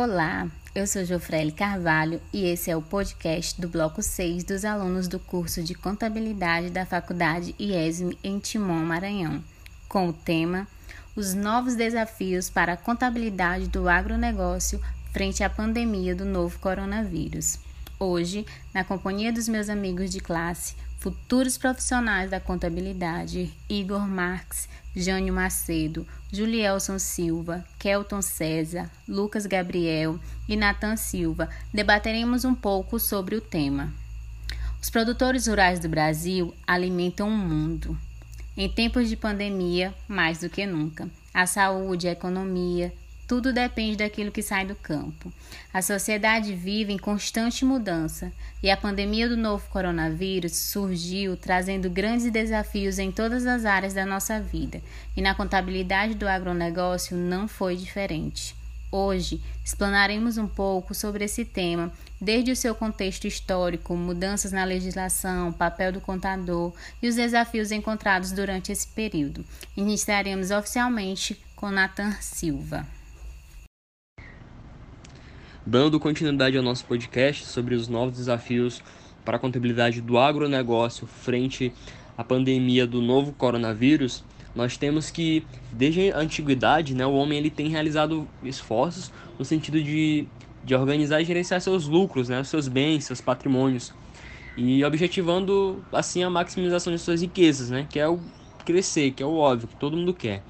Olá, eu sou Jofrele Carvalho e esse é o podcast do Bloco 6 dos alunos do curso de Contabilidade da Faculdade IESM em Timon, Maranhão, com o tema Os novos desafios para a contabilidade do agronegócio frente à pandemia do novo coronavírus. Hoje, na companhia dos meus amigos de classe, futuros profissionais da contabilidade Igor Marques, Jânio Macedo, Julielson Silva, Kelton César, Lucas Gabriel e Natan Silva, debateremos um pouco sobre o tema. Os produtores rurais do Brasil alimentam o mundo. Em tempos de pandemia, mais do que nunca, a saúde, a economia, tudo depende daquilo que sai do campo. A sociedade vive em constante mudança e a pandemia do novo coronavírus surgiu trazendo grandes desafios em todas as áreas da nossa vida e na contabilidade do agronegócio não foi diferente. Hoje, explanaremos um pouco sobre esse tema, desde o seu contexto histórico, mudanças na legislação, papel do contador e os desafios encontrados durante esse período. Iniciaremos oficialmente com Nathan Silva. Dando continuidade ao nosso podcast sobre os novos desafios para a contabilidade do agronegócio frente à pandemia do novo coronavírus, nós temos que, desde a antiguidade, né, o homem ele tem realizado esforços no sentido de, de organizar e gerenciar seus lucros, né, seus bens, seus patrimônios, e objetivando assim a maximização de suas riquezas, né, que é o crescer, que é o óbvio, que todo mundo quer.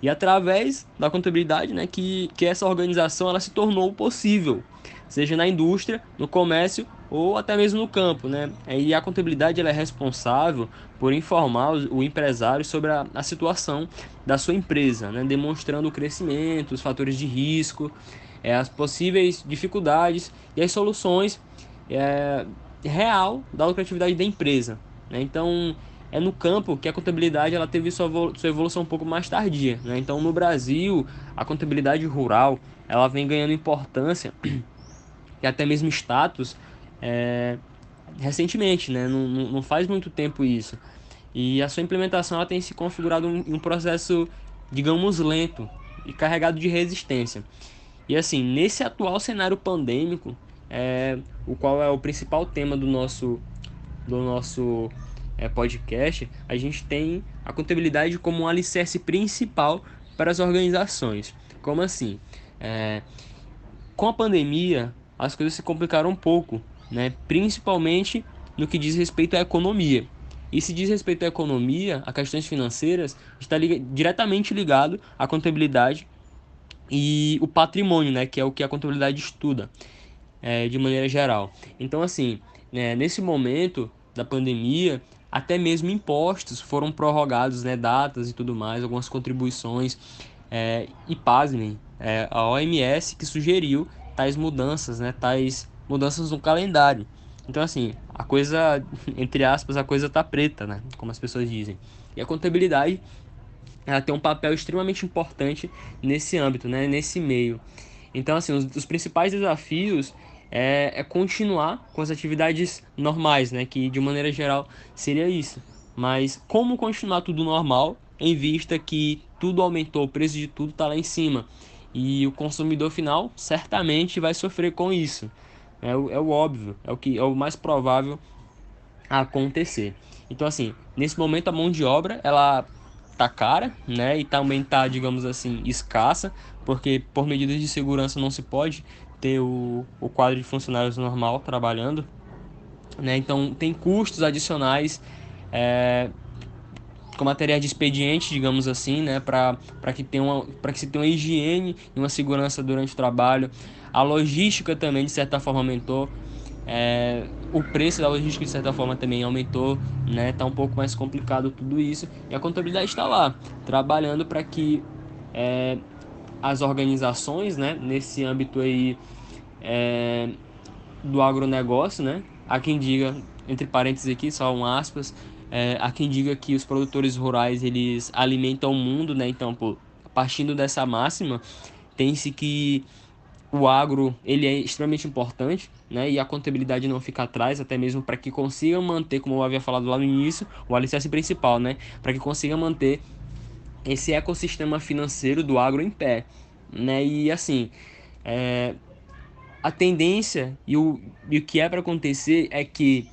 E através da contabilidade, né, que, que essa organização ela se tornou possível, seja na indústria, no comércio ou até mesmo no campo, né? E a contabilidade ela é responsável por informar o empresário sobre a, a situação da sua empresa, né? demonstrando o crescimento, os fatores de risco, é, as possíveis dificuldades e as soluções é, real da lucratividade da empresa. Né? Então, é no campo que a contabilidade ela teve sua, evolução um pouco mais tardia. Né? Então, no Brasil, a contabilidade rural ela vem ganhando importância e até mesmo status é, recentemente, né? Não, não, faz muito tempo isso. E a sua implementação ela tem se configurado em um processo, digamos, lento e carregado de resistência. E assim, nesse atual cenário pandêmico, é, o qual é o principal tema do nosso, do nosso é, podcast, a gente tem a contabilidade como um alicerce principal para as organizações. Como assim? É, com a pandemia, as coisas se complicaram um pouco, né? principalmente no que diz respeito à economia. E se diz respeito à economia, a questões financeiras, está liga diretamente ligado à contabilidade e o patrimônio, né? que é o que a contabilidade estuda é, de maneira geral. Então, assim, né, nesse momento da pandemia, até mesmo impostos foram prorrogados, né, datas e tudo mais, algumas contribuições. É, e pasmem, é, a OMS que sugeriu tais mudanças, né, tais mudanças no calendário. Então, assim, a coisa, entre aspas, a coisa tá preta, né, como as pessoas dizem. E a contabilidade ela tem um papel extremamente importante nesse âmbito, né, nesse meio. Então, assim, os, os principais desafios é, é continuar com as atividades normais, né? Que de maneira geral seria isso. Mas como continuar tudo normal, em vista que tudo aumentou, o preço de tudo está lá em cima. E o consumidor final certamente vai sofrer com isso. É o, é o óbvio, é o que é o mais provável acontecer. Então assim, nesse momento a mão de obra ela tá cara, né? E tá, digamos assim, escassa, porque por medidas de segurança não se pode ter o, o quadro de funcionários normal trabalhando, né? Então tem custos adicionais é, com materiais de expediente, digamos assim, né? Para que tenha uma que se tenha uma higiene e uma segurança durante o trabalho. A logística também de certa forma aumentou. É, o preço da logística de certa forma também aumentou, né? Tá um pouco mais complicado tudo isso e a contabilidade está lá trabalhando para que é, as organizações, né, nesse âmbito aí é, do agronegócio, né, há quem diga, entre parênteses aqui, só um aspas, é, há quem diga que os produtores rurais eles alimentam o mundo, né, então, pô, partindo dessa máxima, tem-se que o agro ele é extremamente importante, né? E a contabilidade não fica atrás, até mesmo para que consiga manter, como eu havia falado lá no início, o alicerce principal, né? Para que consiga manter esse ecossistema financeiro do agro em pé, né? E assim, é, a tendência e o, e o que é para acontecer é que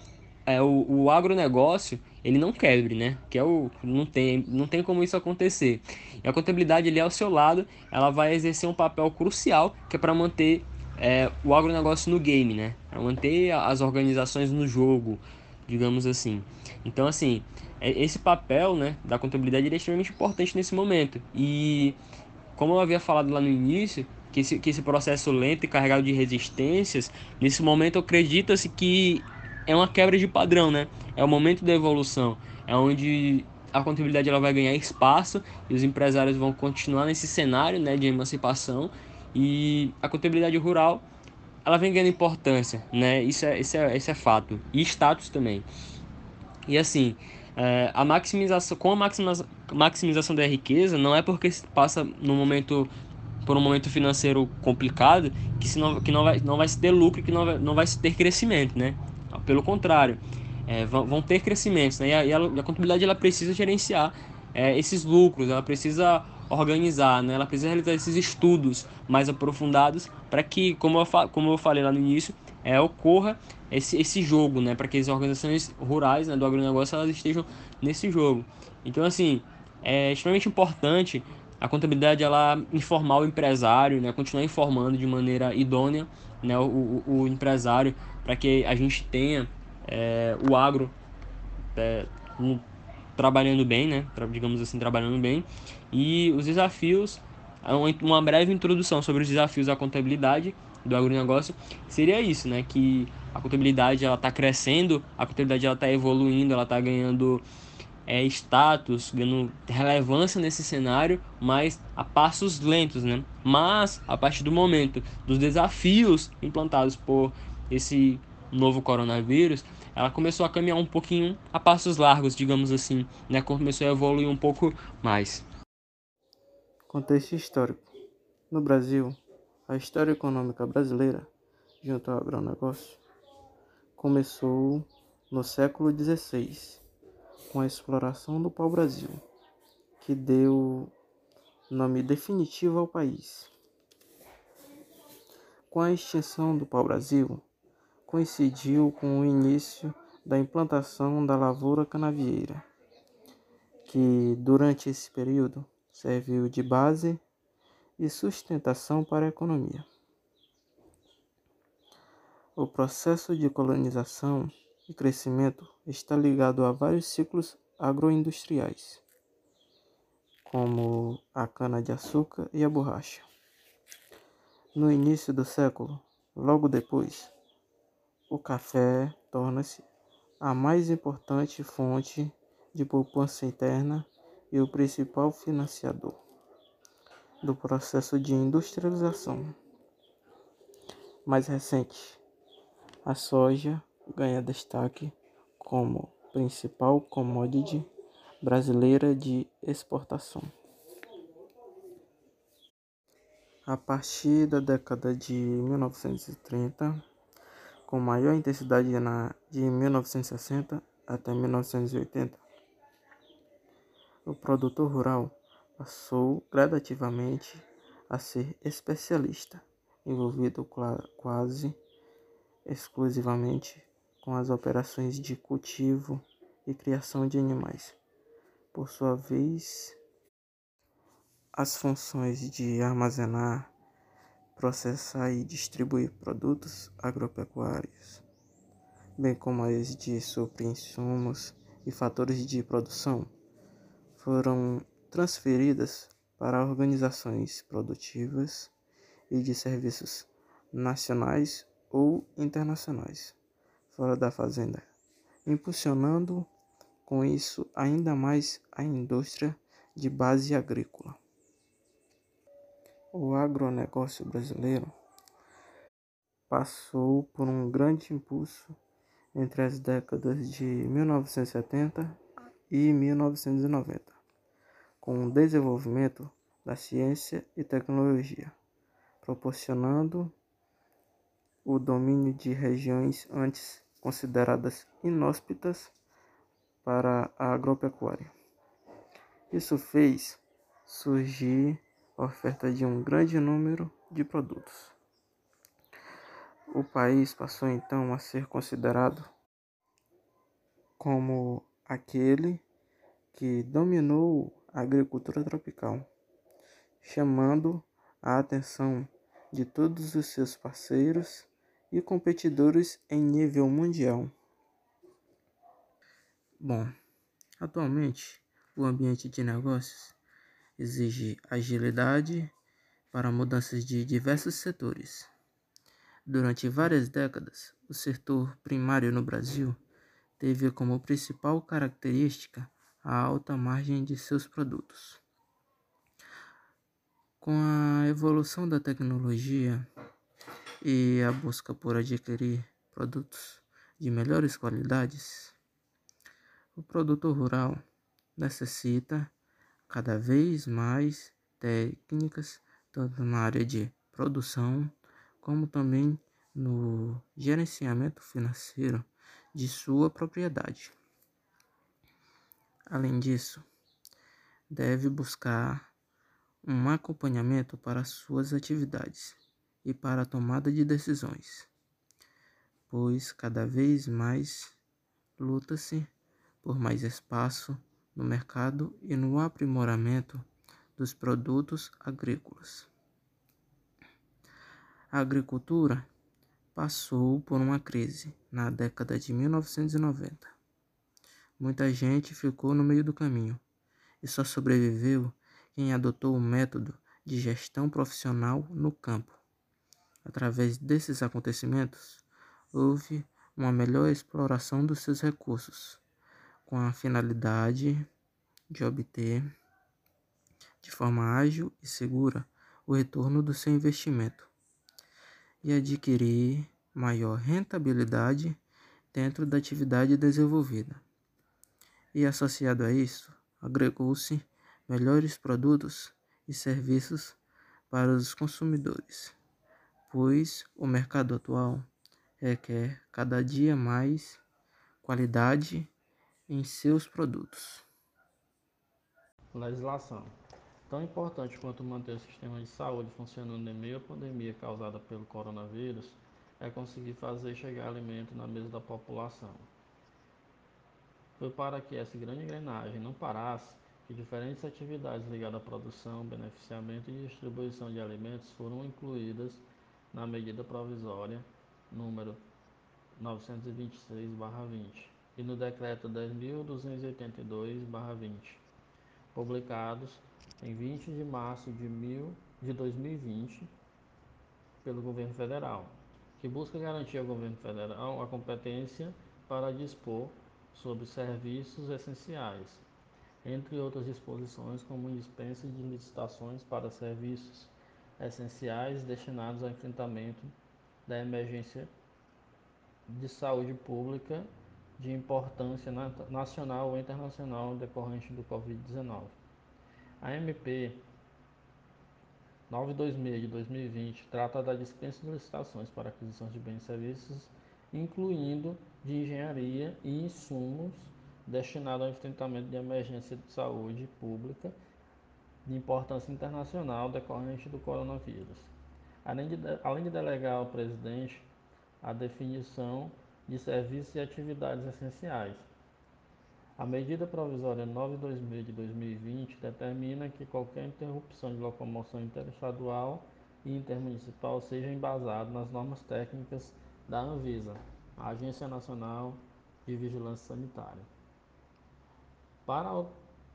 é, o, o agronegócio ele não quebre, né? Que é o não tem não tem como isso acontecer. E a contabilidade ali ao seu lado, ela vai exercer um papel crucial que é para manter é, o agronegócio no game, né? Para manter as organizações no jogo, digamos assim. Então assim, é, esse papel, né, da contabilidade é extremamente importante nesse momento. E como eu havia falado lá no início, que esse, que esse processo lento e carregado de resistências, nesse momento acredita-se que é uma quebra de padrão, né? É o momento da evolução, é onde a contabilidade ela vai ganhar espaço e os empresários vão continuar nesse cenário, né, de emancipação e a contabilidade rural ela vem ganhando importância, né? Isso é, isso é, isso é fato e status também. E assim, é, a maximização com a maximização, maximização da riqueza não é porque se passa no momento por um momento financeiro complicado que, se não, que não, vai, não vai se ter lucro, que não vai, não vai se ter crescimento, né? Pelo contrário, é, vão, vão, ter crescimentos, né? E a, e a, contabilidade ela precisa gerenciar é, esses lucros, ela precisa organizar, né? Ela precisa realizar esses estudos mais aprofundados para que, como eu, como eu falei lá no início, é, ocorra esse, esse jogo, né? Para que as organizações rurais né, do agronegócio elas estejam nesse jogo. Então, assim, é extremamente importante a contabilidade ela informar o empresário, né, continuar informando de maneira idônea né, o, o, o empresário para que a gente tenha é, o agro é, um, trabalhando bem, né, digamos assim, trabalhando bem, e os desafios, uma breve introdução sobre os desafios da contabilidade do agronegócio. Seria isso, né, que a contabilidade ela está crescendo, a contabilidade ela está evoluindo, ela está ganhando é, status, ganhando relevância nesse cenário, mas a passos lentos, né? Mas a partir do momento dos desafios implantados por esse novo coronavírus, ela começou a caminhar um pouquinho a passos largos, digamos assim, né? Começou a evoluir um pouco mais. Contexto histórico. No Brasil, a história econômica brasileira, junto ao agronegócio, começou no século XVI com a exploração do pau-brasil, que deu nome definitivo ao país. Com a extinção do pau-brasil, coincidiu com o início da implantação da lavoura canavieira, que durante esse período serviu de base e sustentação para a economia. O processo de colonização e crescimento está ligado a vários ciclos agroindustriais, como a cana-de-açúcar e a borracha. No início do século, logo depois, o café torna-se a mais importante fonte de poupança interna e o principal financiador do processo de industrialização. Mais recente, a soja ganha destaque como principal commodity brasileira de exportação. A partir da década de 1930, com maior intensidade na de 1960 até 1980, o produtor rural passou gradativamente a ser especialista, envolvido quase exclusivamente com as operações de cultivo e criação de animais. Por sua vez, as funções de armazenar, processar e distribuir produtos agropecuários, bem como as de suprir insumos e fatores de produção, foram transferidas para organizações produtivas e de serviços nacionais ou internacionais fora da fazenda, impulsionando com isso ainda mais a indústria de base agrícola. O agronegócio brasileiro passou por um grande impulso entre as décadas de 1970 e 1990, com o desenvolvimento da ciência e tecnologia, proporcionando o domínio de regiões antes consideradas inóspitas para a agropecuária. Isso fez surgir oferta de um grande número de produtos. O país passou então a ser considerado como aquele que dominou a agricultura tropical, chamando a atenção de todos os seus parceiros e competidores em nível mundial. Bom, atualmente o ambiente de negócios exige agilidade para mudanças de diversos setores. Durante várias décadas, o setor primário no Brasil teve como principal característica a alta margem de seus produtos. Com a evolução da tecnologia e a busca por adquirir produtos de melhores qualidades, o produtor rural necessita cada vez mais técnicas, tanto na área de produção, como também no gerenciamento financeiro de sua propriedade. Além disso, deve buscar um acompanhamento para suas atividades e para a tomada de decisões, pois cada vez mais luta-se por mais espaço no mercado e no aprimoramento dos produtos agrícolas. A agricultura passou por uma crise na década de 1990. Muita gente ficou no meio do caminho e só sobreviveu quem adotou o método de gestão profissional no campo. Através desses acontecimentos, houve uma melhor exploração dos seus recursos com a finalidade de obter de forma ágil e segura o retorno do seu investimento e adquirir maior rentabilidade dentro da atividade desenvolvida. E associado a isso, agregou-se melhores produtos e serviços para os consumidores, pois o mercado atual requer cada dia mais qualidade em seus produtos. Legislação. Tão importante quanto manter o sistema de saúde funcionando em meio à pandemia causada pelo coronavírus é conseguir fazer chegar alimento na mesa da população. Foi para que essa grande engrenagem não parasse que diferentes atividades ligadas à produção, beneficiamento e distribuição de alimentos foram incluídas na medida provisória número 926/20 e no Decreto 10.282-20, publicados em 20 de março de, mil, de 2020 pelo Governo Federal, que busca garantir ao Governo Federal a competência para dispor sobre serviços essenciais, entre outras disposições como dispensa de licitações para serviços essenciais destinados ao enfrentamento da emergência de saúde pública de importância nacional ou internacional decorrente do Covid-19. A MP 926 de 2020 trata da dispensa de licitações para aquisição de bens e serviços, incluindo de engenharia e insumos destinados ao enfrentamento de emergência de saúde pública de importância internacional decorrente do coronavírus. Além de, além de delegar ao presidente a definição de serviços e atividades essenciais. A medida provisória 926 de 2020 determina que qualquer interrupção de locomoção interestadual e intermunicipal seja embasado nas normas técnicas da Anvisa, a Agência Nacional de Vigilância Sanitária. Para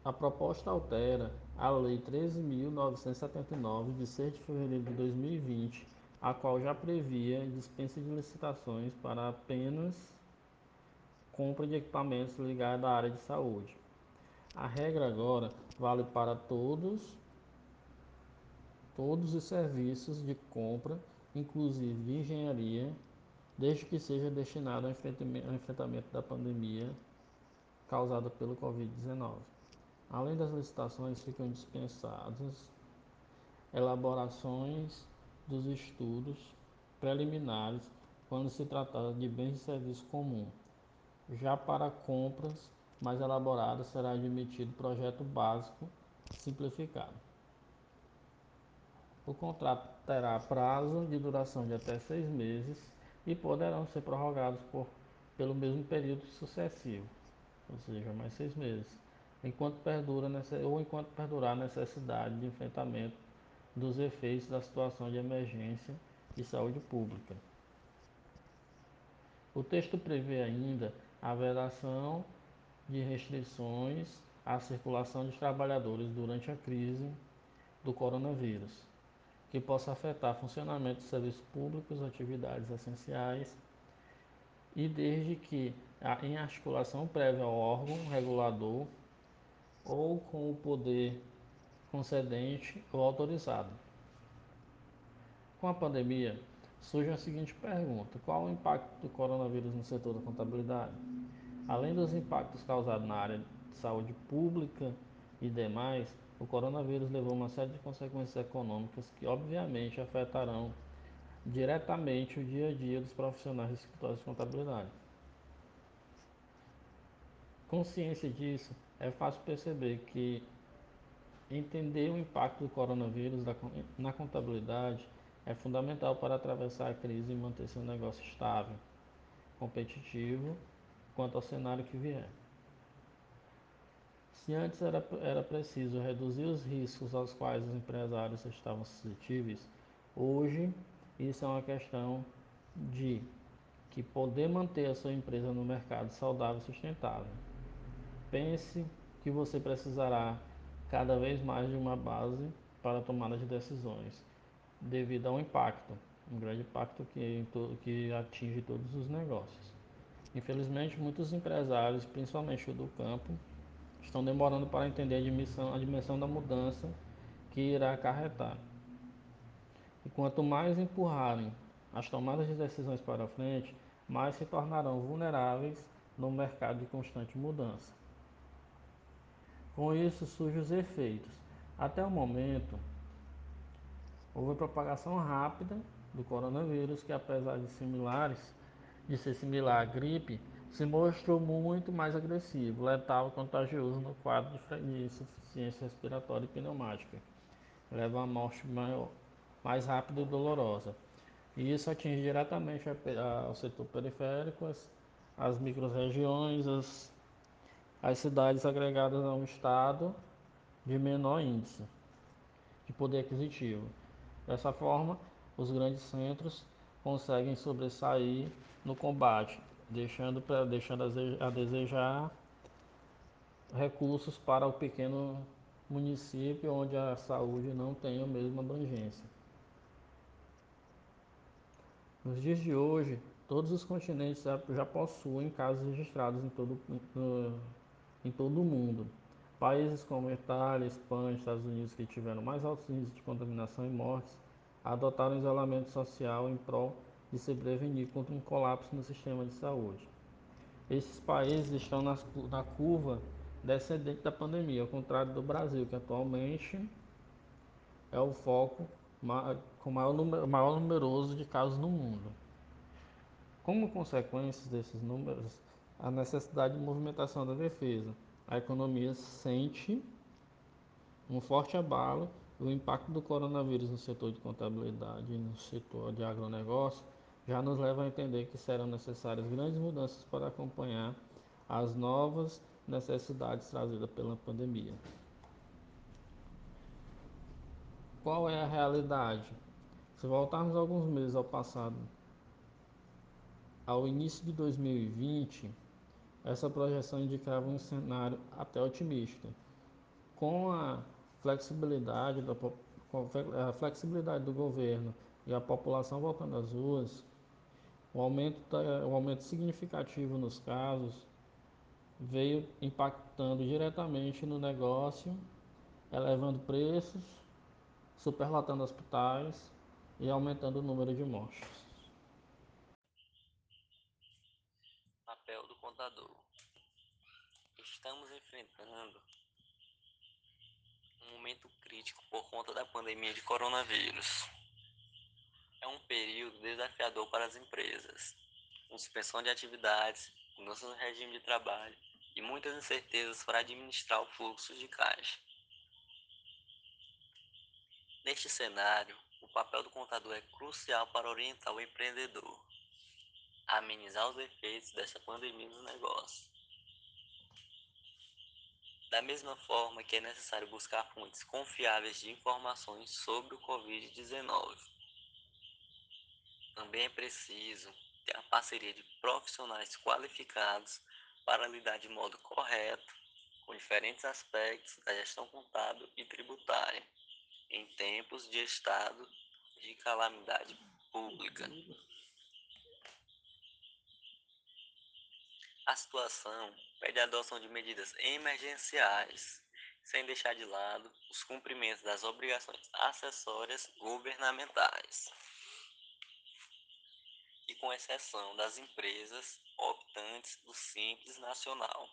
a proposta altera a Lei 13.979, de 6 de fevereiro de 2020, a qual já previa dispensa de licitações para apenas compra de equipamentos ligados à área de saúde. A regra agora vale para todos todos os serviços de compra, inclusive de engenharia, desde que seja destinado ao enfrentamento da pandemia causada pelo Covid-19. Além das licitações, ficam dispensadas elaborações dos estudos preliminares quando se tratar de bens e serviços comuns. Já para compras mais elaboradas será admitido projeto básico simplificado. O contrato terá prazo de duração de até seis meses e poderão ser prorrogados por, pelo mesmo período sucessivo, ou seja, mais seis meses, enquanto perdura ou enquanto perdurar a necessidade de enfrentamento dos efeitos da situação de emergência de saúde pública. O texto prevê ainda a vedação de restrições à circulação de trabalhadores durante a crise do coronavírus, que possa afetar funcionamento de serviços públicos, atividades essenciais, e desde que em articulação prévia ao órgão regulador ou com o poder concedente ou autorizado. Com a pandemia, surge a seguinte pergunta: qual o impacto do coronavírus no setor da contabilidade? Além dos impactos causados na área de saúde pública e demais, o coronavírus levou uma série de consequências econômicas que, obviamente, afetarão diretamente o dia a dia dos profissionais dos escritórios de contabilidade. Consciência disso, é fácil perceber que entender o impacto do coronavírus na contabilidade é fundamental para atravessar a crise e manter seu negócio estável, competitivo quanto ao cenário que vier. Se antes era, era preciso reduzir os riscos aos quais os empresários estavam suscetíveis, hoje isso é uma questão de que poder manter a sua empresa no mercado saudável e sustentável. Pense que você precisará cada vez mais de uma base para a tomada de decisões, devido ao impacto, um grande impacto que, que atinge todos os negócios. Infelizmente, muitos empresários, principalmente do campo, estão demorando para entender a dimensão, a dimensão da mudança que irá acarretar. E quanto mais empurrarem as tomadas de decisões para frente, mais se tornarão vulneráveis no mercado de constante mudança. Com isso surgem os efeitos. Até o momento, houve propagação rápida do coronavírus, que apesar de similares, de ser similar à gripe, se mostrou muito mais agressivo, letal e contagioso no quadro de insuficiência respiratória e pneumática. Leva a morte maior, mais rápida e dolorosa. E isso atinge diretamente o setor periférico, as, as micro-regiões, as, as cidades agregadas a um estado de menor índice de poder aquisitivo. Dessa forma, os grandes centros conseguem sobressair no combate, deixando, deixando a desejar recursos para o pequeno município onde a saúde não tem a mesma abrangência. Nos dias de hoje, todos os continentes já, possuem casos registrados em todo, em todo o mundo. Países como Itália, Espanha, Estados Unidos, que tiveram mais altos índices de contaminação e mortes, adotaram isolamento social em prol de se prevenir contra um colapso no sistema de saúde. Esses países estão nas, na curva descendente da pandemia, ao contrário do Brasil, que atualmente é o foco com maior, número, maior numeroso de casos no mundo. Como consequência desses números, a necessidade de movimentação da defesa, a economia sente um forte abalo o impacto do coronavírus no setor de contabilidade e no setor de agronegócio já nos leva a entender que serão necessárias grandes mudanças para acompanhar as novas necessidades trazidas pela pandemia. Qual é a realidade? Se voltarmos alguns meses ao passado, ao início de 2020, essa projeção indicava um cenário até otimista, com a flexibilidade, da, a flexibilidade do governo e a população voltando às ruas, o aumento, o aumento significativo nos casos veio impactando diretamente no negócio, elevando preços, superlotando hospitais e aumentando o número de mortes. Contador. Estamos enfrentando um momento crítico por conta da pandemia de coronavírus. É um período desafiador para as empresas, com suspensão de atividades, mudança no regime de trabalho e muitas incertezas para administrar o fluxo de caixa. Neste cenário, o papel do contador é crucial para orientar o empreendedor, amenizar os efeitos dessa pandemia nos negócios. Da mesma forma que é necessário buscar fontes confiáveis de informações sobre o Covid-19. Também é preciso ter a parceria de profissionais qualificados para lidar de modo correto com diferentes aspectos da gestão contábil e tributária em tempos de estado de calamidade pública. A situação pede a adoção de medidas emergenciais, sem deixar de lado os cumprimentos das obrigações acessórias governamentais e com exceção das empresas optantes do Simples Nacional.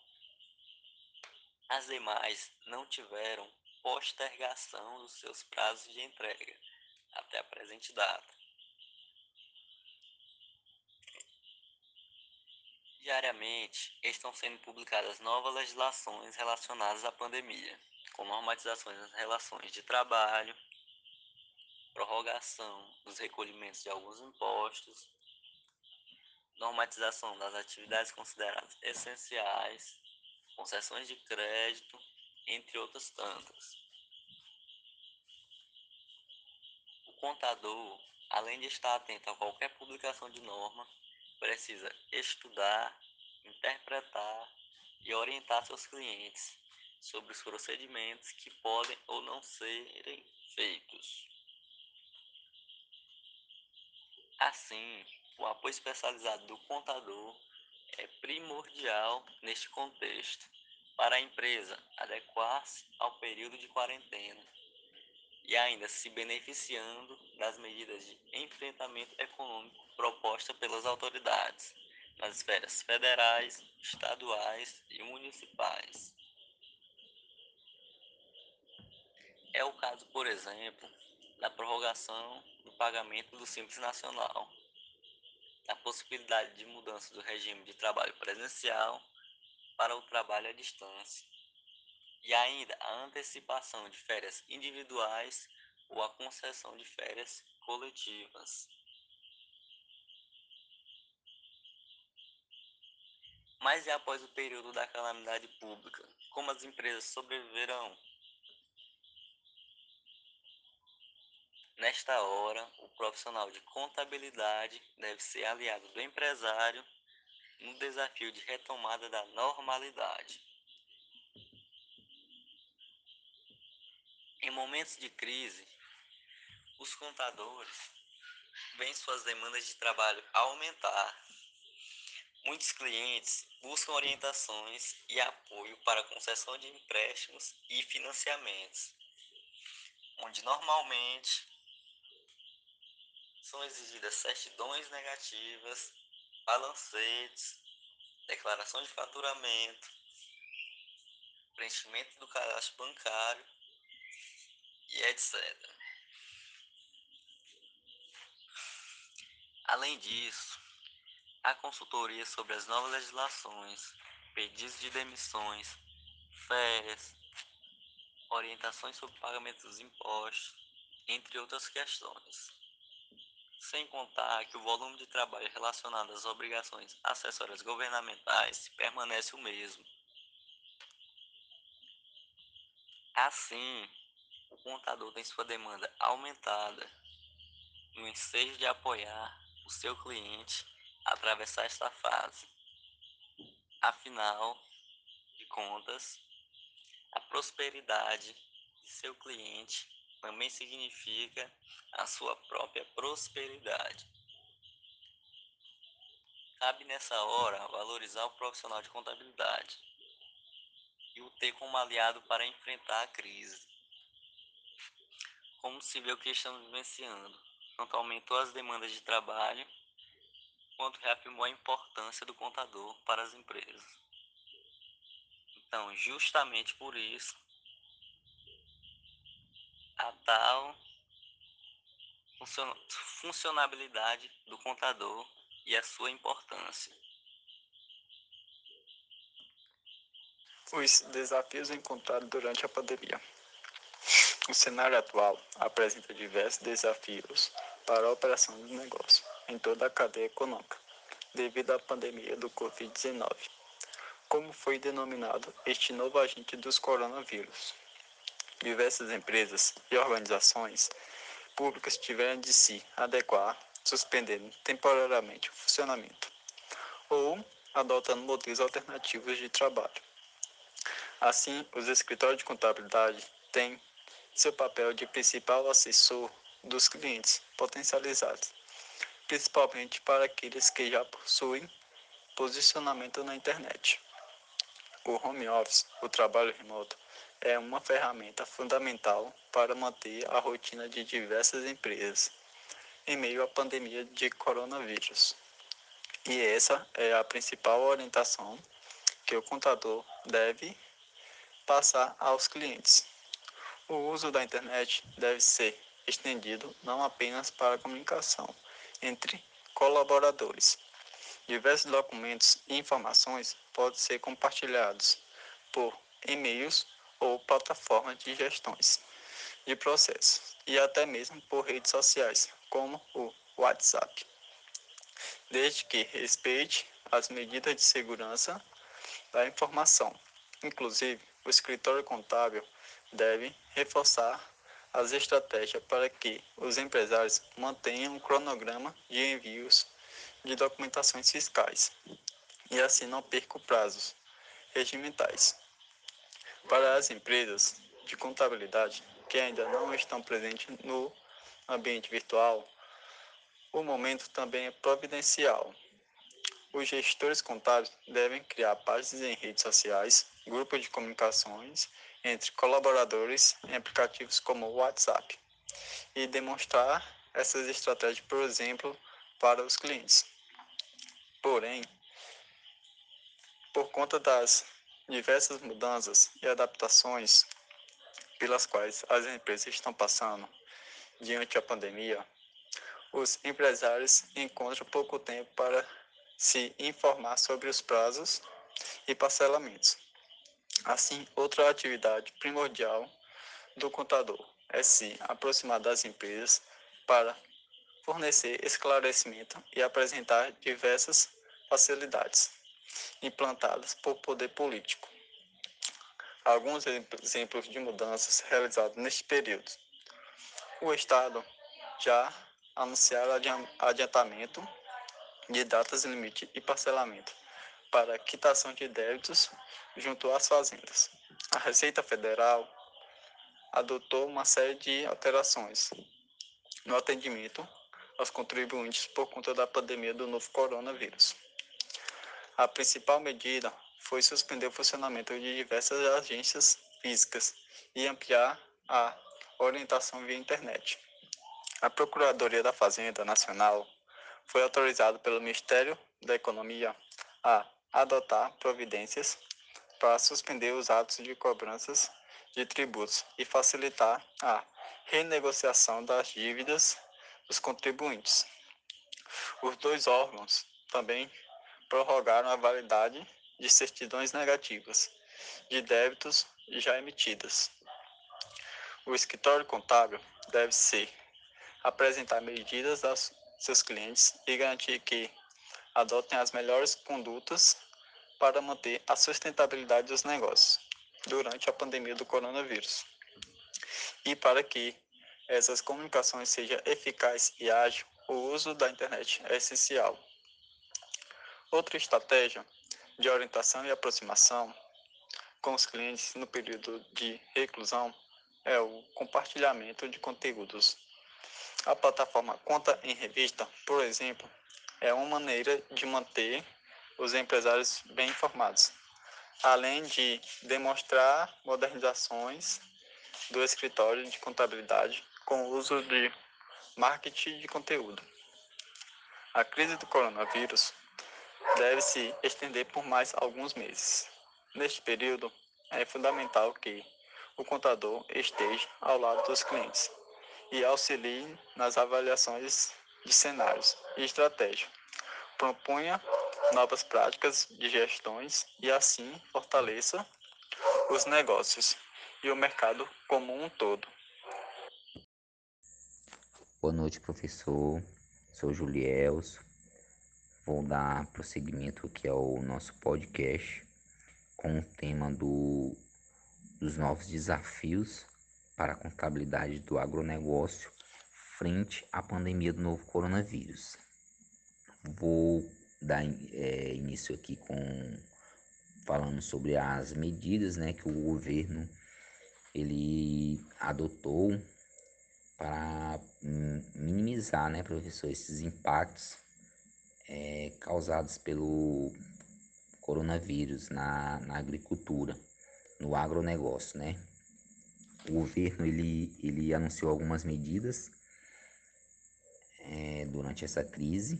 As demais não tiveram postergação dos seus prazos de entrega até a presente data. Diariamente estão sendo publicadas novas legislações relacionadas à pandemia, com normatizações nas relações de trabalho, prorrogação dos recolhimentos de alguns impostos, normatização das atividades consideradas essenciais, concessões de crédito, entre outras tantas. O contador, além de estar atento a qualquer publicação de norma, precisa estudar, interpretar e orientar seus clientes sobre os procedimentos que podem ou não serem feitos. Assim, o apoio especializado do contador é primordial neste contexto para a empresa adequar-se ao período de quarentena e ainda se beneficiando das medidas de enfrentamento econômico propostas pelas autoridades nas esferas federais, estaduais e municipais. É o caso, por exemplo, da prorrogação do pagamento do Simples Nacional, a possibilidade de mudança do regime de trabalho presencial para o trabalho à distância e ainda a antecipação de férias individuais ou a concessão de férias coletivas. Mas e após o período da calamidade pública, como as empresas sobreviverão? Nesta hora, o profissional de contabilidade deve ser aliado do empresário no desafio de retomada da normalidade. Em momentos de crise, os contadores veem suas demandas de trabalho aumentar. Muitos clientes buscam orientações e apoio para concessão de empréstimos e financiamentos, onde normalmente são exigidas certidões negativas, balancetes, declaração de faturamento, preenchimento do cadastro bancário e etc. Além disso, há consultoria sobre as novas legislações, pedidos de demissões, férias, orientações sobre pagamento dos impostos, entre outras questões. Sem contar que o volume de trabalho relacionado às obrigações acessórias governamentais permanece o mesmo. Assim, o contador tem sua demanda aumentada no ensejo de apoiar o seu cliente a atravessar esta fase. Afinal de contas, a prosperidade de seu cliente também significa a sua própria prosperidade. Cabe nessa hora valorizar o profissional de contabilidade e o ter como aliado para enfrentar a crise. Como se vê o que estamos vivenciando, tanto aumentou as demandas de trabalho, quanto reafirmou a importância do contador para as empresas. Então, justamente por isso, a tal funcionabilidade do contador e a sua importância. Os desafios encontrados durante a pandemia. O cenário atual apresenta diversos desafios para a operação do negócio em toda a cadeia econômica, devido à pandemia do Covid-19. Como foi denominado este novo agente dos coronavírus? Diversas empresas e organizações públicas tiveram de se adequar, suspendendo temporariamente o funcionamento ou adotando modelos alternativos de trabalho. Assim, os escritórios de contabilidade têm seu papel de principal assessor dos clientes potencializados, principalmente para aqueles que já possuem posicionamento na internet. O home office, o trabalho remoto, é uma ferramenta fundamental para manter a rotina de diversas empresas em meio à pandemia de coronavírus. E essa é a principal orientação que o contador deve passar aos clientes. O uso da internet deve ser estendido não apenas para a comunicação entre colaboradores. Diversos documentos e informações podem ser compartilhados por e-mails ou plataformas de gestões de processos e até mesmo por redes sociais, como o WhatsApp, desde que respeite as medidas de segurança da informação. Inclusive, o escritório contábil deve reforçar as estratégias para que os empresários mantenham um cronograma de envios de documentações fiscais e assim não percam prazos regimentais. Para as empresas de contabilidade que ainda não estão presentes no ambiente virtual, o momento também é providencial. Os gestores contábeis devem criar páginas em redes sociais, grupos de comunicações entre colaboradores em aplicativos como o WhatsApp e demonstrar essas estratégias, por exemplo, para os clientes. Porém, por conta das diversas mudanças e adaptações pelas quais as empresas estão passando diante da pandemia, os empresários encontram pouco tempo para se informar sobre os prazos e parcelamentos. Assim, outra atividade primordial do contador é se aproximar das empresas para fornecer esclarecimento e apresentar diversas facilidades implantadas por poder político. Alguns exemplos de mudanças realizadas neste período. O Estado já anunciaram adiantamento de datas limite e parcelamento para quitação de débitos junto às fazendas. A Receita Federal adotou uma série de alterações no atendimento aos contribuintes por conta da pandemia do novo coronavírus. A principal medida foi suspender o funcionamento de diversas agências físicas e ampliar a orientação via internet. A Procuradoria da Fazenda Nacional foi autorizada pelo Ministério da Economia a adotar providências para suspender os atos de cobranças de tributos e facilitar a renegociação das dívidas dos contribuintes. Os dois órgãos também prorrogaram a validade de certidões negativas de débitos já emitidas. O escritório contábil deve ser apresentar medidas aos seus clientes e garantir que adotem as melhores condutas para manter a sustentabilidade dos negócios durante a pandemia do coronavírus. E para que essas comunicações sejam eficazes e ágil, o uso da internet é essencial. Outra estratégia de orientação e aproximação com os clientes no período de reclusão é o compartilhamento de conteúdos. A plataforma Conta em Revista, por exemplo, é uma maneira de manter os empresários bem informados, além de demonstrar modernizações do escritório de contabilidade com o uso de marketing de conteúdo. A crise do coronavírus deve se estender por mais alguns meses. Neste período, é fundamental que o contador esteja ao lado dos clientes e auxilie nas avaliações de cenários e estratégia. Propunha novas práticas de gestões e assim fortaleça os negócios e o mercado como um todo. Boa noite, professor. Sou Julielso. vou dar prosseguimento aqui ao nosso podcast com o tema do, dos novos desafios para a contabilidade do agronegócio frente à pandemia do novo coronavírus. Vou dar é, início aqui com falando sobre as medidas né, que o governo ele adotou para minimizar, né, professor, esses impactos é, causados pelo coronavírus na, na agricultura, no agronegócio, né? O governo ele, ele anunciou algumas medidas é, durante essa crise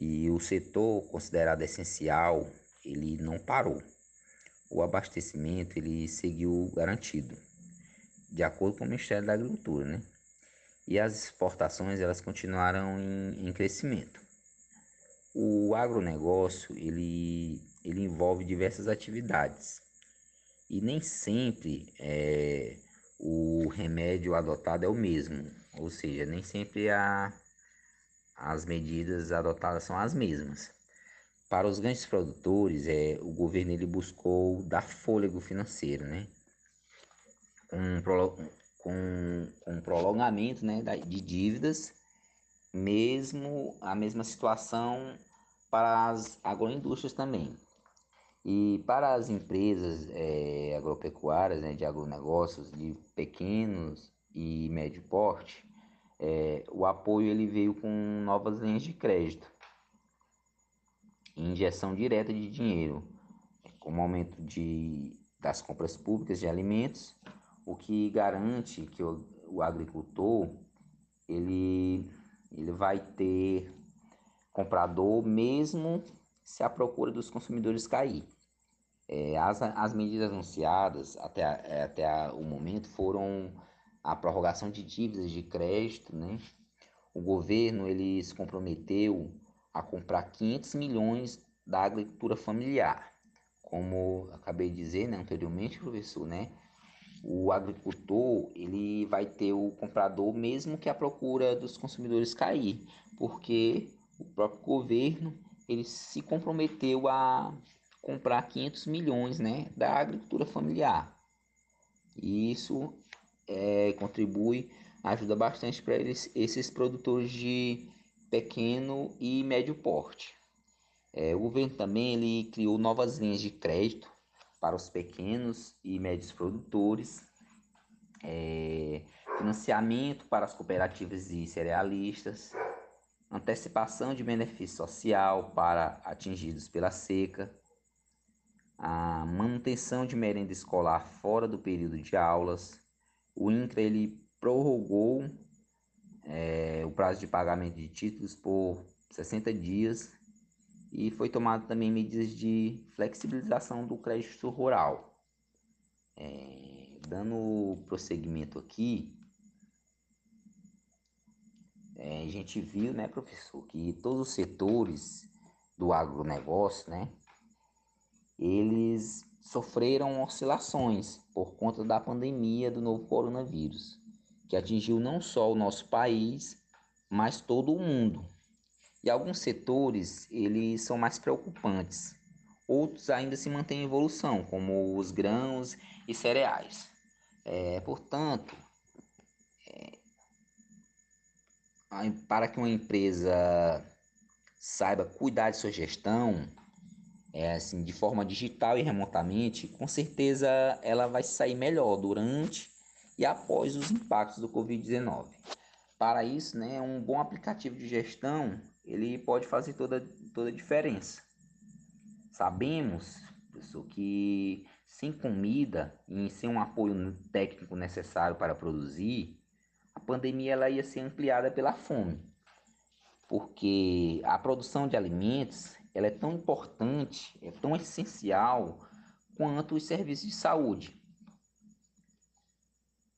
e o setor considerado essencial ele não parou. O abastecimento ele seguiu garantido, de acordo com o Ministério da Agricultura, né? E as exportações elas continuaram em, em crescimento. O agronegócio ele, ele envolve diversas atividades e nem sempre é, o remédio adotado é o mesmo, ou seja, nem sempre a, as medidas adotadas são as mesmas. Para os grandes produtores, é, o governo ele buscou dar fôlego financeiro, né? Com, com, com prolongamento né, de dívidas, mesmo a mesma situação para as agroindústrias também. E para as empresas é, agropecuárias, né, de agronegócios, de pequenos e médio porte, é, o apoio ele veio com novas linhas de crédito, injeção direta de dinheiro, como aumento de, das compras públicas de alimentos, o que garante que o, o agricultor ele, ele vai ter comprador mesmo se a procura dos consumidores cair. É, as, as medidas anunciadas até, é, até a, o momento foram a prorrogação de dívidas de crédito, né? O governo ele se comprometeu a comprar 500 milhões da agricultura familiar. Como acabei de dizer né, anteriormente, professor, né? O agricultor ele vai ter o comprador mesmo que a procura dos consumidores cair, porque o próprio governo ele se comprometeu a comprar 500 milhões né, da agricultura familiar. E isso é, contribui, ajuda bastante para esses produtores de pequeno e médio porte. É, o governo também ele criou novas linhas de crédito para os pequenos e médios produtores, é, financiamento para as cooperativas e cerealistas, antecipação de benefício social para atingidos pela seca, a manutenção de merenda escolar fora do período de aulas, o INCRA ele prorrogou é, o prazo de pagamento de títulos por 60 dias e foi tomado também medidas de flexibilização do crédito rural. É, dando prosseguimento aqui, é, a gente viu, né, professor, que todos os setores do agronegócio, né, eles sofreram oscilações por conta da pandemia do novo coronavírus, que atingiu não só o nosso país, mas todo o mundo. E alguns setores, eles são mais preocupantes. Outros ainda se mantêm em evolução, como os grãos e cereais. É, portanto, é, para que uma empresa saiba cuidar de sua gestão, é, assim, de forma digital e remotamente, com certeza ela vai sair melhor durante e após os impactos do Covid-19. Para isso, né, um bom aplicativo de gestão ele pode fazer toda, toda a diferença. Sabemos, pessoal, que sem comida e sem um apoio técnico necessário para produzir, a pandemia ela ia ser ampliada pela fome. Porque a produção de alimentos ela é tão importante, é tão essencial quanto os serviços de saúde.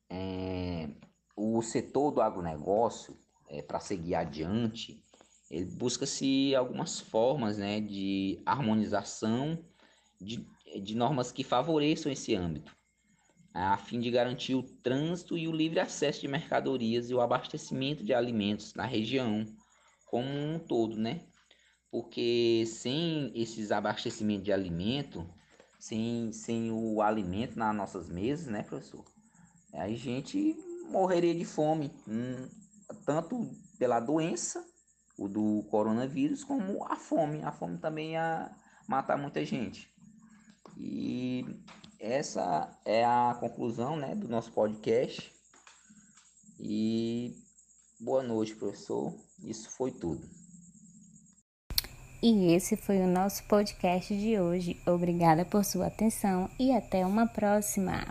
É, o setor do agronegócio, é, para seguir adiante, ele busca-se algumas formas né, de harmonização de, de normas que favoreçam esse âmbito, a fim de garantir o trânsito e o livre acesso de mercadorias e o abastecimento de alimentos na região como um todo, né? Porque sem esses abastecimentos de alimento, sem, sem o alimento nas nossas mesas, né, professor? A gente morreria de fome, hum, tanto pela doença, o do coronavírus, como a fome. A fome também ia matar muita gente. E essa é a conclusão né, do nosso podcast. E boa noite, professor. Isso foi tudo. E esse foi o nosso podcast de hoje. Obrigada por sua atenção e até uma próxima.